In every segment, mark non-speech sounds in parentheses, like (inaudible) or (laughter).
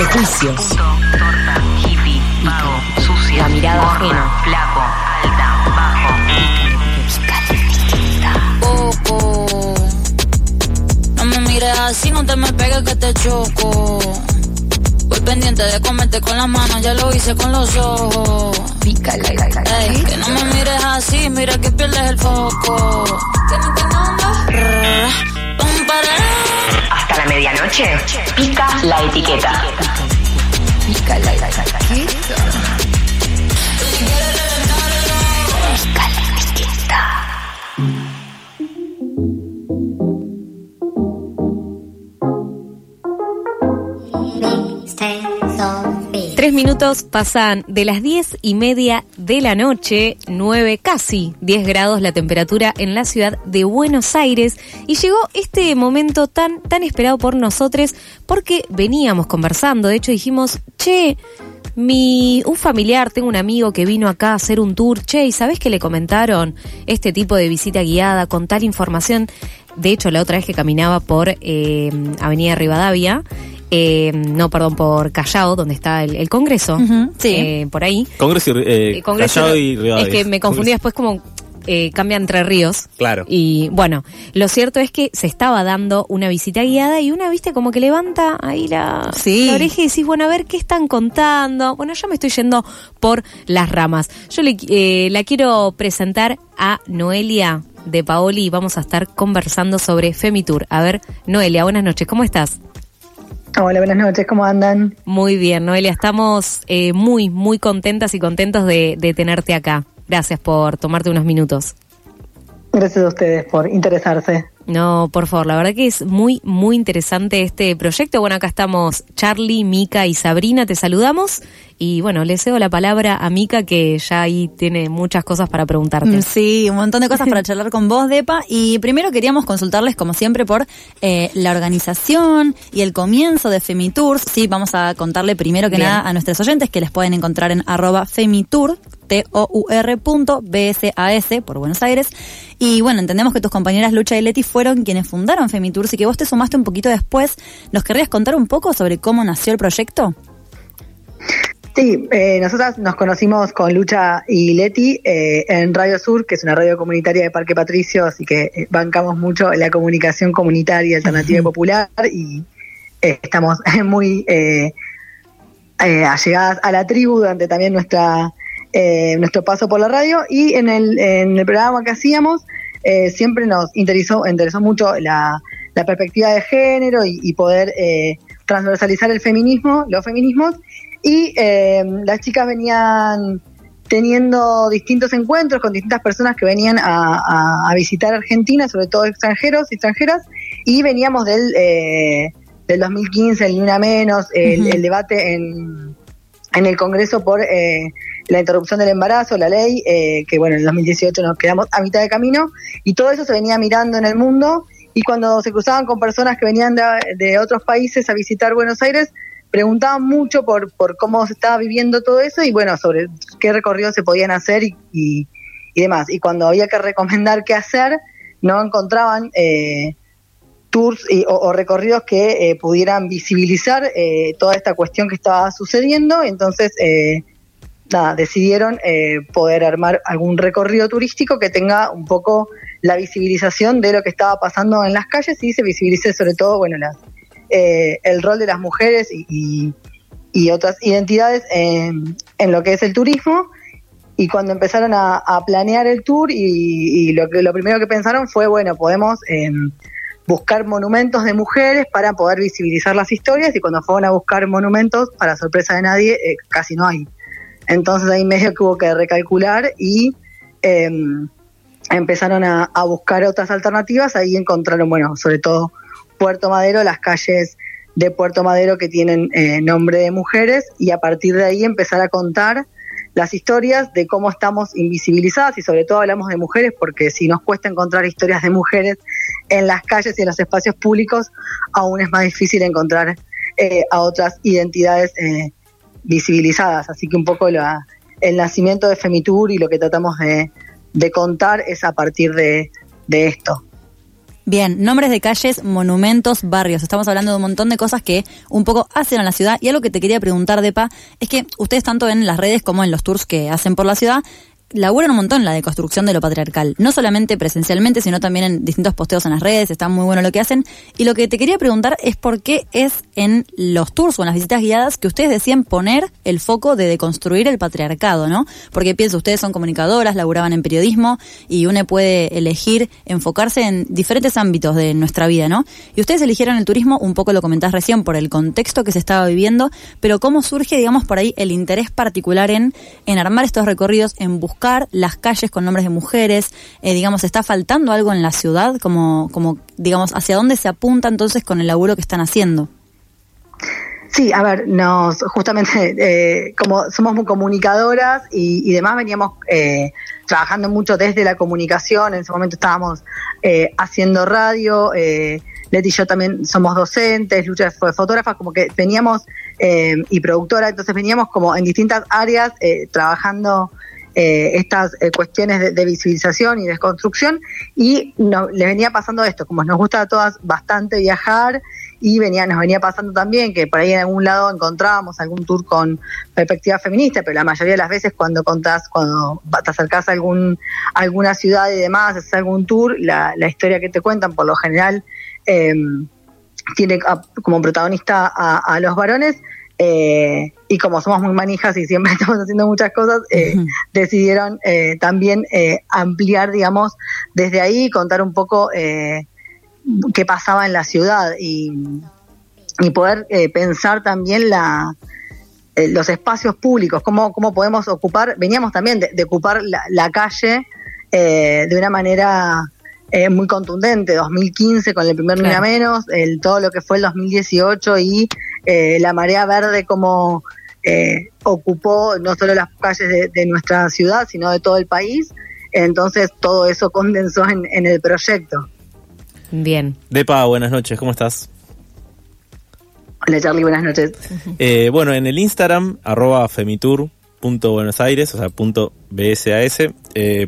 prejuicios, Puto, torta, hippie, vago, sucia, La mirada gorda, ajena. flaco, alta, bajo. poco. No me mires así, no te me pegues que te choco. Voy pendiente de comerte con las manos, ya lo hice con los ojos. Ey, que no me mires así, mira que pierdes el foco. ¿Tienes que? Pum, para. Hasta la medianoche, pica la etiqueta. Pícala. Tres pasan de las diez y media de la noche, nueve, casi 10 grados la temperatura en la ciudad de Buenos Aires. Y llegó este momento tan, tan esperado por nosotros porque veníamos conversando, de hecho dijimos, che, mi, un familiar, tengo un amigo que vino acá a hacer un tour, che, ¿y sabés que le comentaron este tipo de visita guiada con tal información? De hecho, la otra vez que caminaba por eh, Avenida Rivadavia, eh, no, perdón, por Callao, donde está el, el Congreso, sí. eh, por ahí. Congreso y, eh, Eh, Congreso- Callao y Rivadavia. es que me confundí después como eh, cambia entre ríos. Claro. Y bueno, lo cierto es que se estaba dando una visita guiada y una, viste, como que levanta ahí la, Sí. la oreja y decís, bueno, a ver qué están contando. Bueno, yo me estoy yendo por las ramas. Yo le, eh, la quiero presentar a Noelia de Paoli y vamos a estar conversando sobre Femitur. A ver, Noelia, buenas noches, ¿cómo estás? Hola, buenas noches, ¿cómo andan? Muy bien, Noelia, estamos eh, muy, muy contentas y contentos de, de tenerte acá. Gracias por tomarte unos minutos. Gracias a ustedes por interesarse. No, por favor, la verdad que es muy, muy interesante este proyecto. Bueno, acá estamos Charlie, Mica y Sabrina, te saludamos. Y bueno, le cedo la palabra a Mica que ya ahí tiene muchas cosas para preguntarte. Mm, Sí, un montón de cosas para charlar con vos, Depa. Y primero queríamos consultarles, como siempre, por eh, la organización y el comienzo de Femitours. Sí, vamos a contarle primero que Bien. nada a nuestros oyentes que les pueden encontrar en arroba Femitour, T-O-U-R punto B-S-A-S, por Buenos Aires. Y bueno, entendemos que tus compañeras Lucha y Leti fueron quienes fundaron Femitours y que vos te sumaste un poquito después. ¿Nos querrías contar un poco sobre cómo nació el proyecto? Sí, eh, nosotras nos conocimos con Lucha y Leti eh, en Radio Sur, que es una radio comunitaria de Parque Patricio, así que eh, bancamos mucho la comunicación comunitaria, alternativa y popular y eh, estamos (laughs) muy eh, eh, allegadas a la tribu durante también nuestra eh, nuestro paso por la radio y en el, en el programa que hacíamos eh, siempre nos interesó, interesó mucho la, la perspectiva de género y, y poder eh, transversalizar el feminismo, los feminismos y eh, las chicas venían teniendo distintos encuentros con distintas personas que venían a, a- a visitar Argentina, sobre todo extranjeros y extranjeras, y veníamos del, eh, del 2015, el Ni Una Menos, el, el debate en, en el Congreso por eh, la interrupción del embarazo, la ley, eh, que bueno, en el 2018 nos quedamos a mitad de camino, y todo eso se venía mirando en el mundo, y cuando se cruzaban con personas que venían de, de otros países a visitar Buenos Aires, preguntaban mucho por, por cómo se estaba viviendo todo eso y bueno, sobre qué recorridos se podían hacer y, y, y demás. Y cuando había que recomendar qué hacer, no encontraban eh, tours y- o, recorridos que eh, pudieran visibilizar eh, toda esta cuestión que estaba sucediendo. Entonces, eh, nada, decidieron eh, poder armar algún recorrido turístico que tenga un poco la visibilización de lo que estaba pasando en las calles y se visibilice sobre todo, bueno, las, eh, el rol de las mujeres y, otras identidades en, lo que es el turismo. Y cuando empezaron a, planear el tour, y, lo, primero que pensaron fue, bueno, podemos eh, buscar monumentos de mujeres para poder visibilizar las historias, y cuando fueron a buscar monumentos, para sorpresa de nadie, eh, casi no hay. Entonces ahí medio que hubo que recalcular y eh, empezaron a buscar otras alternativas, ahí encontraron, bueno, sobre todo Puerto Madero, las calles de Puerto Madero que tienen eh, nombre de mujeres y a partir de ahí empezar a contar las historias de cómo estamos invisibilizadas y sobre todo hablamos de mujeres porque si nos cuesta encontrar historias de mujeres en las calles y en los espacios públicos, aún es más difícil encontrar eh, a otras identidades eh, visibilizadas. Así que un poco la- el nacimiento de Femitur y lo que tratamos de, contar es a partir de esto. Bien, nombres de calles, monumentos, barrios. Estamos hablando de un montón de cosas que un poco hacen a la ciudad. Y algo que te quería preguntar, Depa, es que ustedes tanto en las redes como en los tours que hacen por la ciudad, laburan un montón la deconstrucción de lo patriarcal, no solamente presencialmente, sino también en distintos posteos en las redes, está muy bueno lo que hacen. Y lo que te quería preguntar es por qué es en los tours o en las visitas guiadas que ustedes decían poner el foco de deconstruir el patriarcado, ¿no? Porque pienso, ustedes son comunicadoras, laburaban en periodismo y uno puede elegir enfocarse en diferentes ámbitos de nuestra vida, ¿no? Y ustedes eligieron el turismo, un poco lo comentás recién, por el contexto que se estaba viviendo, pero ¿cómo surge, digamos, por ahí el interés particular en, en armar estos recorridos, en buscar las calles con nombres de mujeres, eh, digamos, ¿está faltando algo en la ciudad? Como, como, digamos, ¿hacia dónde se apunta entonces con el laburo que están haciendo? Sí, a ver, nos justamente eh, como somos muy comunicadoras y, demás veníamos eh, trabajando mucho desde la comunicación. En ese momento estábamos haciendo radio. Leti y yo también somos docentes, Lucha fue fotógrafa, como que veníamos y productora, entonces veníamos como en distintas áreas trabajando eh, estas eh, cuestiones de, visibilización y desconstrucción y no, les venía pasando esto, como nos gusta a todas bastante viajar y venía, nos venía pasando también que por ahí en algún lado encontrábamos algún tour con perspectiva feminista, pero la mayoría de las veces cuando contás, cuando te acercás a algún, alguna ciudad y demás, haces algún tour, la, la historia que te cuentan por lo general eh, tiene como protagonista a los varones eh, y como somos muy manijas y siempre (laughs) estamos haciendo muchas cosas, eh, decidieron eh, también ampliar, digamos, desde ahí contar un poco qué pasaba en la ciudad y, y poder pensar también la, los espacios públicos, cómo, cómo podemos ocupar, veníamos también de, ocupar la, la calle de una manera muy contundente, 2015 con el primer claro. menos, el, todo lo que fue el 2018 y eh, la marea verde como eh, ocupó no solo las calles de, nuestra ciudad, sino de todo el país. Entonces todo eso condensó en, el proyecto. Bien. Depa, buenas noches, ¿cómo estás? Hola Charlie, buenas noches. (laughs) Eh, bueno, en el Instagram, arroba femitur.buenosaires, o sea, punto BSAS,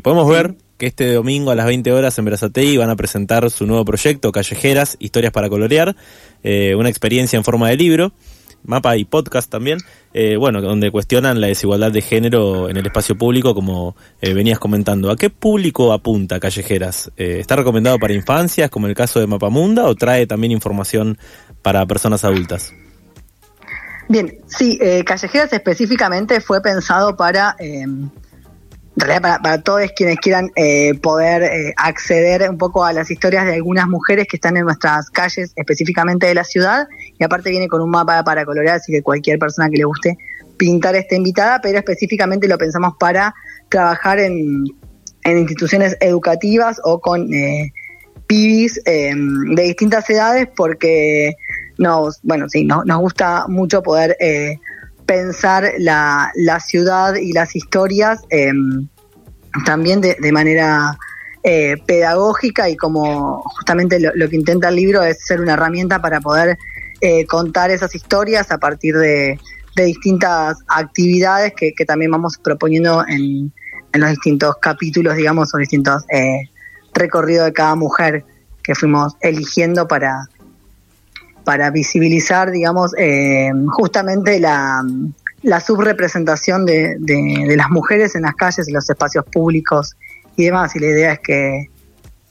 podemos ver este domingo a las 20 horas en Brazatei van a presentar su nuevo proyecto, Callejeras, Historias para Colorear, eh, una experiencia en forma de libro, mapa y podcast también, eh, bueno, donde cuestionan la desigualdad de género en el espacio público, como eh, venías comentando. ¿A qué público apunta Callejeras? ¿Está recomendado para infancias, como el caso de Mapamunda, o trae también información para personas adultas? Bien, sí, Callejeras específicamente fue pensado para en realidad para, todos quienes quieran eh, poder eh, acceder un poco a las historias de algunas mujeres que están en nuestras calles, específicamente de la ciudad, y aparte viene con un mapa para colorear, así que cualquier persona que le guste pintar está invitada, pero específicamente lo pensamos para trabajar en, instituciones educativas o con eh, pibis em, de distintas edades, porque nos, bueno, sí, nos gusta mucho poder pensar la, la ciudad y las historias em, también de, manera eh, pedagógica y como justamente lo, que intenta el libro es ser una herramienta para poder eh, contar esas historias a partir de, distintas actividades que, también vamos proponiendo en, en, los distintos capítulos, digamos, o distintos eh, recorridos de cada mujer que fuimos eligiendo para, para visibilizar, digamos, eh, justamente la, subrepresentación de, de, las mujeres en las calles, en los espacios públicos y demás. Y la idea es que,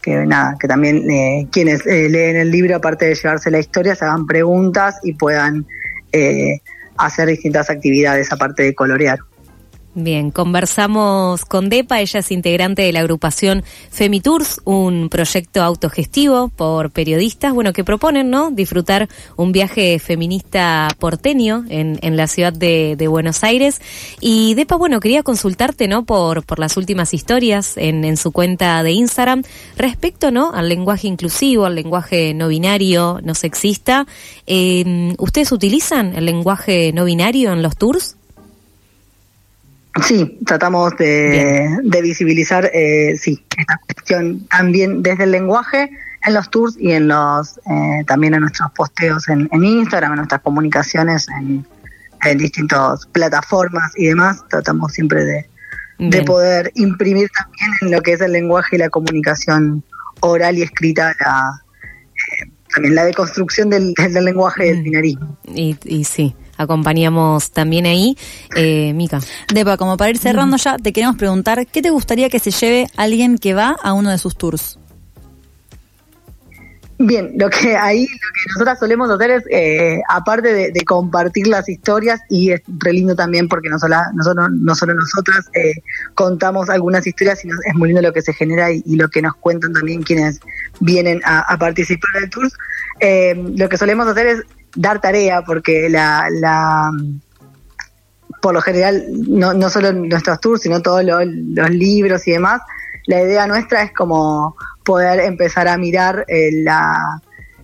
que nada, que también eh, quienes eh, leen el libro, aparte de llevarse la historia, se hagan preguntas y puedan hacer distintas actividades aparte de colorear. Bien, conversamos con Depa, ella es integrante de la agrupación Femitours, un proyecto autogestivo por periodistas, bueno, que proponen, ¿no? Disfrutar un viaje feminista porteño en, en la ciudad de, Buenos Aires. Y Depa, bueno, quería consultarte, ¿no? Por, por las últimas historias en, en su cuenta de Instagram respecto, ¿no? Al lenguaje inclusivo, al lenguaje no binario, no sexista. Eh, ¿Ustedes utilizan el lenguaje no binario en los tours? Sí, tratamos de, visibilizar, eh, sí, esta cuestión también desde el lenguaje en los tours y en los eh, también en nuestros posteos en, Instagram, en nuestras comunicaciones en, distintas plataformas y demás. Tratamos siempre de, de poder imprimir también en lo que es el lenguaje y la comunicación oral y escrita la, eh, también la deconstrucción del, del lenguaje del Mm. binarismo. Y, y sí, acompañamos también ahí. Eh, Mica. Depa, como para ir cerrando ya, te queremos preguntar, ¿qué te gustaría que se lleve alguien que va a uno de sus tours? Bien, lo que ahí lo que nosotras solemos hacer es, eh, aparte de, de compartir las historias, y es re lindo también porque no, sola, nosotros, no solo nosotras eh, contamos algunas historias, sino es muy lindo lo que se genera y, y lo que nos cuentan también quienes vienen a, a participar del tour. Eh, lo que solemos hacer es dar tarea, porque la, la por lo general, no, no solo nuestros tours, sino todos lo- los libros y demás, la idea nuestra es como poder empezar a mirar eh, la,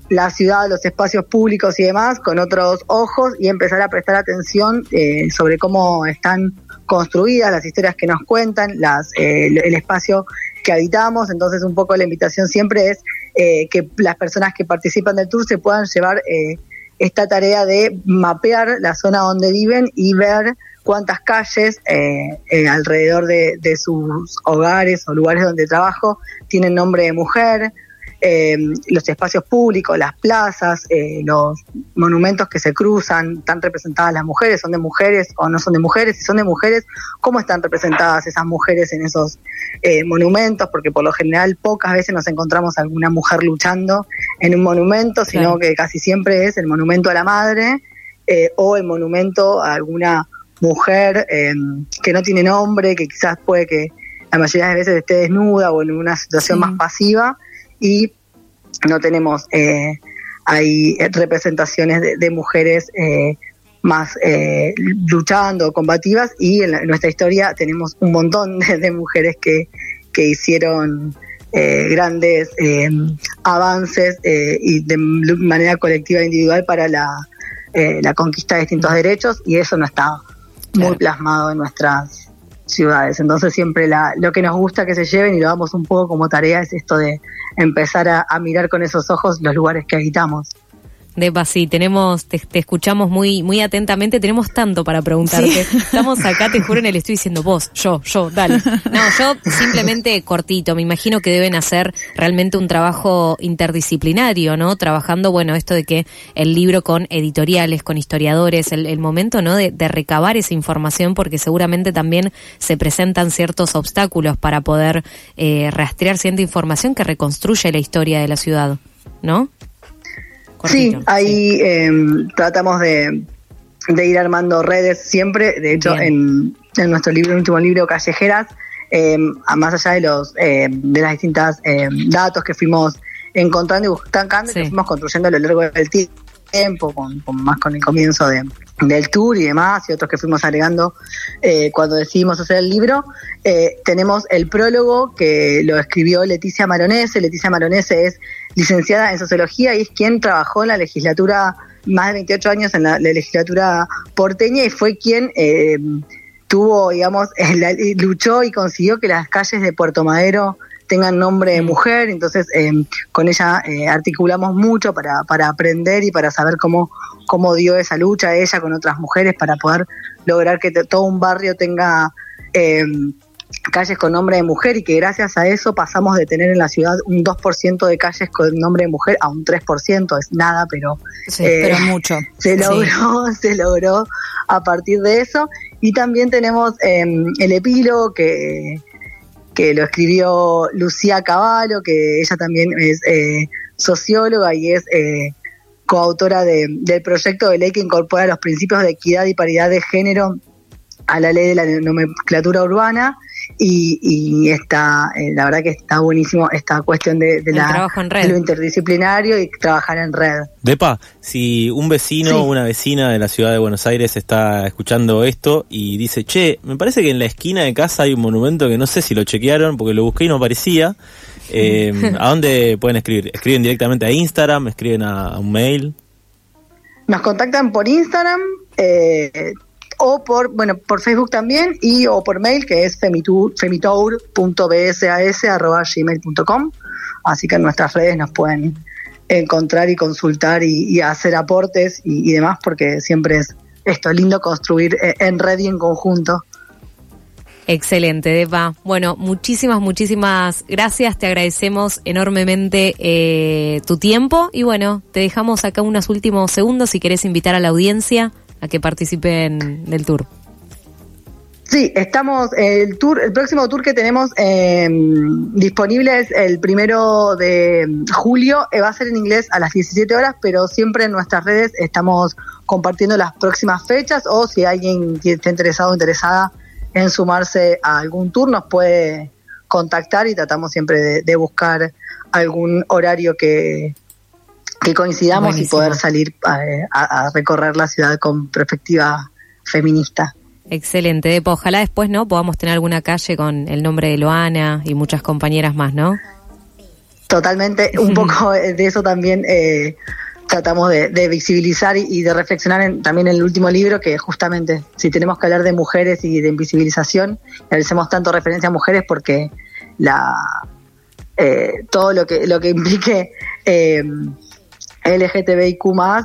la ciudad, los espacios públicos y demás con otros ojos y empezar a prestar atención eh, sobre cómo están construidas las historias que nos cuentan, las, eh, el, el espacio que habitamos. Entonces, un poco la invitación siempre es eh, que las personas que participan del tour se puedan llevar eh, esta tarea de mapear la zona donde viven y ver cuántas calles eh, eh, alrededor de, de sus hogares o lugares donde trabajo tienen nombre de mujer, eh, los espacios públicos, las plazas, eh, los monumentos que se cruzan, están representadas las mujeres, son de mujeres o no son de mujeres, si son de mujeres, cómo están representadas esas mujeres en esos eh, monumentos, porque por lo general pocas veces nos encontramos alguna mujer luchando en un monumento, sino que casi siempre es el monumento a la madre eh, o el monumento a alguna mujer eh, que no tiene nombre, que quizás puede que la mayoría de veces esté desnuda o en una situación Sí. más pasiva y no tenemos eh, hay representaciones de, de mujeres eh, más eh, luchando, combativas y en, la- en nuestra historia tenemos un montón de, de mujeres que, que hicieron eh, grandes eh, avances eh, y de manera colectiva e individual para la, eh, la conquista de distintos derechos y eso no está muy Claro. plasmado en nuestras ciudades. Entonces siempre la, lo que nos gusta que se lleven y lo damos un poco como tarea es esto de empezar a, a mirar con esos ojos los lugares que habitamos. Depa, sí, tenemos, te, te escuchamos muy, muy atentamente, tenemos tanto para preguntarte. (laughs) Estamos acá, te juro, en el estudio diciendo vos, yo, yo, dale. No, yo simplemente cortito, me imagino que deben hacer realmente un trabajo interdisciplinario, ¿no? Trabajando, bueno, esto de que el libro con editoriales, con historiadores, el, el momento, ¿no? De, de recabar esa información, porque seguramente también se presentan ciertos obstáculos para poder eh, rastrear cierta información que reconstruye la historia de la ciudad, ¿no? Sí, ahí eh, tratamos de, de ir armando redes siempre. De hecho, en, en nuestro libro, el último libro, Callejeras, eh, a más allá de los eh, de las distintas datos que fuimos encontrando y buscando, Sí. que fuimos construyendo a lo largo del ti- tiempo, con, más con el comienzo de, del tour y demás, y otros que fuimos agregando eh, cuando decidimos hacer el libro. Eh, tenemos el prólogo que lo escribió Leticia Maronese. Leticia Maronese es licenciada en sociología y es quien trabajó en la legislatura más de 28 años en la, la legislatura porteña y fue quien eh, tuvo, digamos, (laughs) la- luchó y consiguió que las calles de Puerto Madero tengan nombre de mujer, entonces eh, con ella eh, articulamos mucho para, para aprender y para saber cómo, cómo dio esa lucha ella con otras mujeres para poder lograr que todo un barrio tenga eh, calles con nombre de mujer y que gracias a eso pasamos de tener en la ciudad un 2% de calles con nombre de mujer a un 3%, es nada, pero Sí, Eh, pero mucho. (laughs) se Sí. logró, (laughs) se logró a partir de eso. Y también tenemos eh, el epílogo que, que lo escribió Lucía Cavallo, que ella también es eh, socióloga y es eh, coautora de- del proyecto de ley que incorpora los principios de equidad y paridad de género a la ley de la nomenclatura urbana y, y está, eh, la verdad que está buenísimo esta cuestión de, de la, trabajo en red. de lo interdisciplinario y trabajar en red. Depa, si un vecino Sí. o una vecina de la ciudad de Buenos Aires está escuchando esto y dice, che, me parece que en la esquina de casa hay un monumento que no sé si lo chequearon porque lo busqué y no aparecía. Eh, (laughs) ¿A dónde pueden escribir? ¿Escriben directamente a Instagram? ¿Escriben a, a un mail? Nos contactan por Instagram eh, o por, bueno, por Facebook también y o por mail que es femitour.bsas.gmail.com Así que en nuestras redes nos pueden encontrar y consultar y, hacer aportes y, demás porque siempre es esto lindo construir eh, en red y en conjunto. Excelente, Depa. Bueno, muchísimas, muchísimas gracias. Te agradecemos enormemente eh, tu tiempo y bueno, te dejamos acá unos últimos segundos si querés invitar a la audiencia a que participen del tour. Sí, estamos, el tour, el próximo tour que tenemos eh, disponible es el primero de julio, eh, va a ser en inglés a las 17 horas, pero siempre en nuestras redes estamos compartiendo las próximas fechas o si alguien esté interesado o interesada en sumarse a algún tour nos puede contactar y tratamos siempre de buscar algún horario que, que coincidamos Buenísimo. y poder salir eh, a, a recorrer la ciudad con perspectiva feminista. Excelente. Ojalá después, ¿no? Podamos tener alguna calle con el nombre de Loana y muchas compañeras más, ¿no? Totalmente, (laughs) un poco de eso también eh, tratamos de, de visibilizar y, de reflexionar en- también en el último libro, que justamente si tenemos que hablar de mujeres y de invisibilización, hacemos tanto referencia a mujeres porque la eh, todo lo que lo que implique eh, LGTBIQ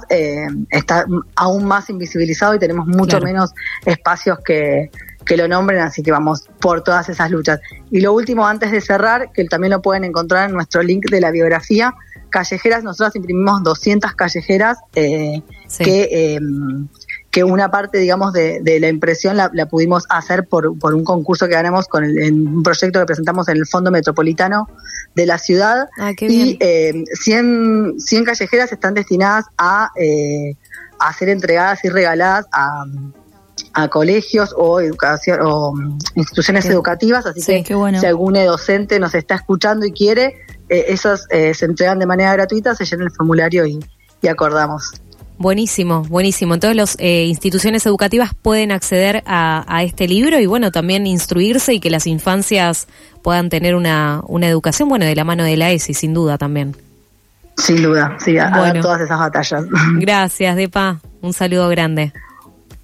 eh, está aún más invisibilizado y tenemos mucho Claro. menos espacios que, que lo nombren, así que vamos por todas esas luchas. Y lo último, antes de cerrar, que también lo pueden encontrar en nuestro link de la biografía, callejeras, nosotros imprimimos 200 callejeras eh, Sí. que, eh, que una parte, digamos, de, de la impresión la, la pudimos hacer por, por un concurso que ganamos con el- en un proyecto que presentamos en el Fondo Metropolitano de la ciudad. Ah, qué y eh, 100, 100 callejeras están destinadas a, eh, a ser entregadas y regaladas a, a colegios o educación o mm, instituciones educativas, así sí, que bueno. si algún docente nos está escuchando y quiere, eh, esas eh, se entregan de manera gratuita, se llena el formulario y, y acordamos. Buenísimo, buenísimo. Entonces las instituciones educativas pueden acceder a, a este libro y bueno, también instruirse y que las infancias puedan tener una, una educación, bueno, de la mano de la ESI, sin duda también. Sin duda, sí, a, a Bueno. dar todas esas batallas. (laughs) Gracias, Depa. Un saludo grande.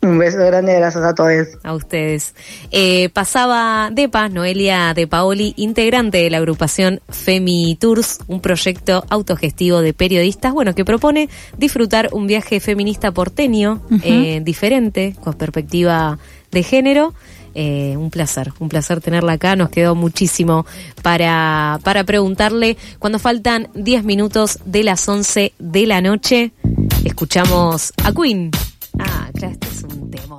Un beso grande, gracias a todos. A ustedes. Eh, pasaba Depa, Noelia De Paoli, integrante de la agrupación Femi Tours, un proyecto autogestivo de periodistas, bueno, que propone disfrutar un viaje feminista porteño, eh, diferente, con perspectiva de género. Eh, un placer, un placer tenerla acá. Nos quedó muchísimo para, para preguntarle. Cuando faltan 10 minutos de las 11 de la noche, escuchamos a Queen. Ah, claro, este es un tema.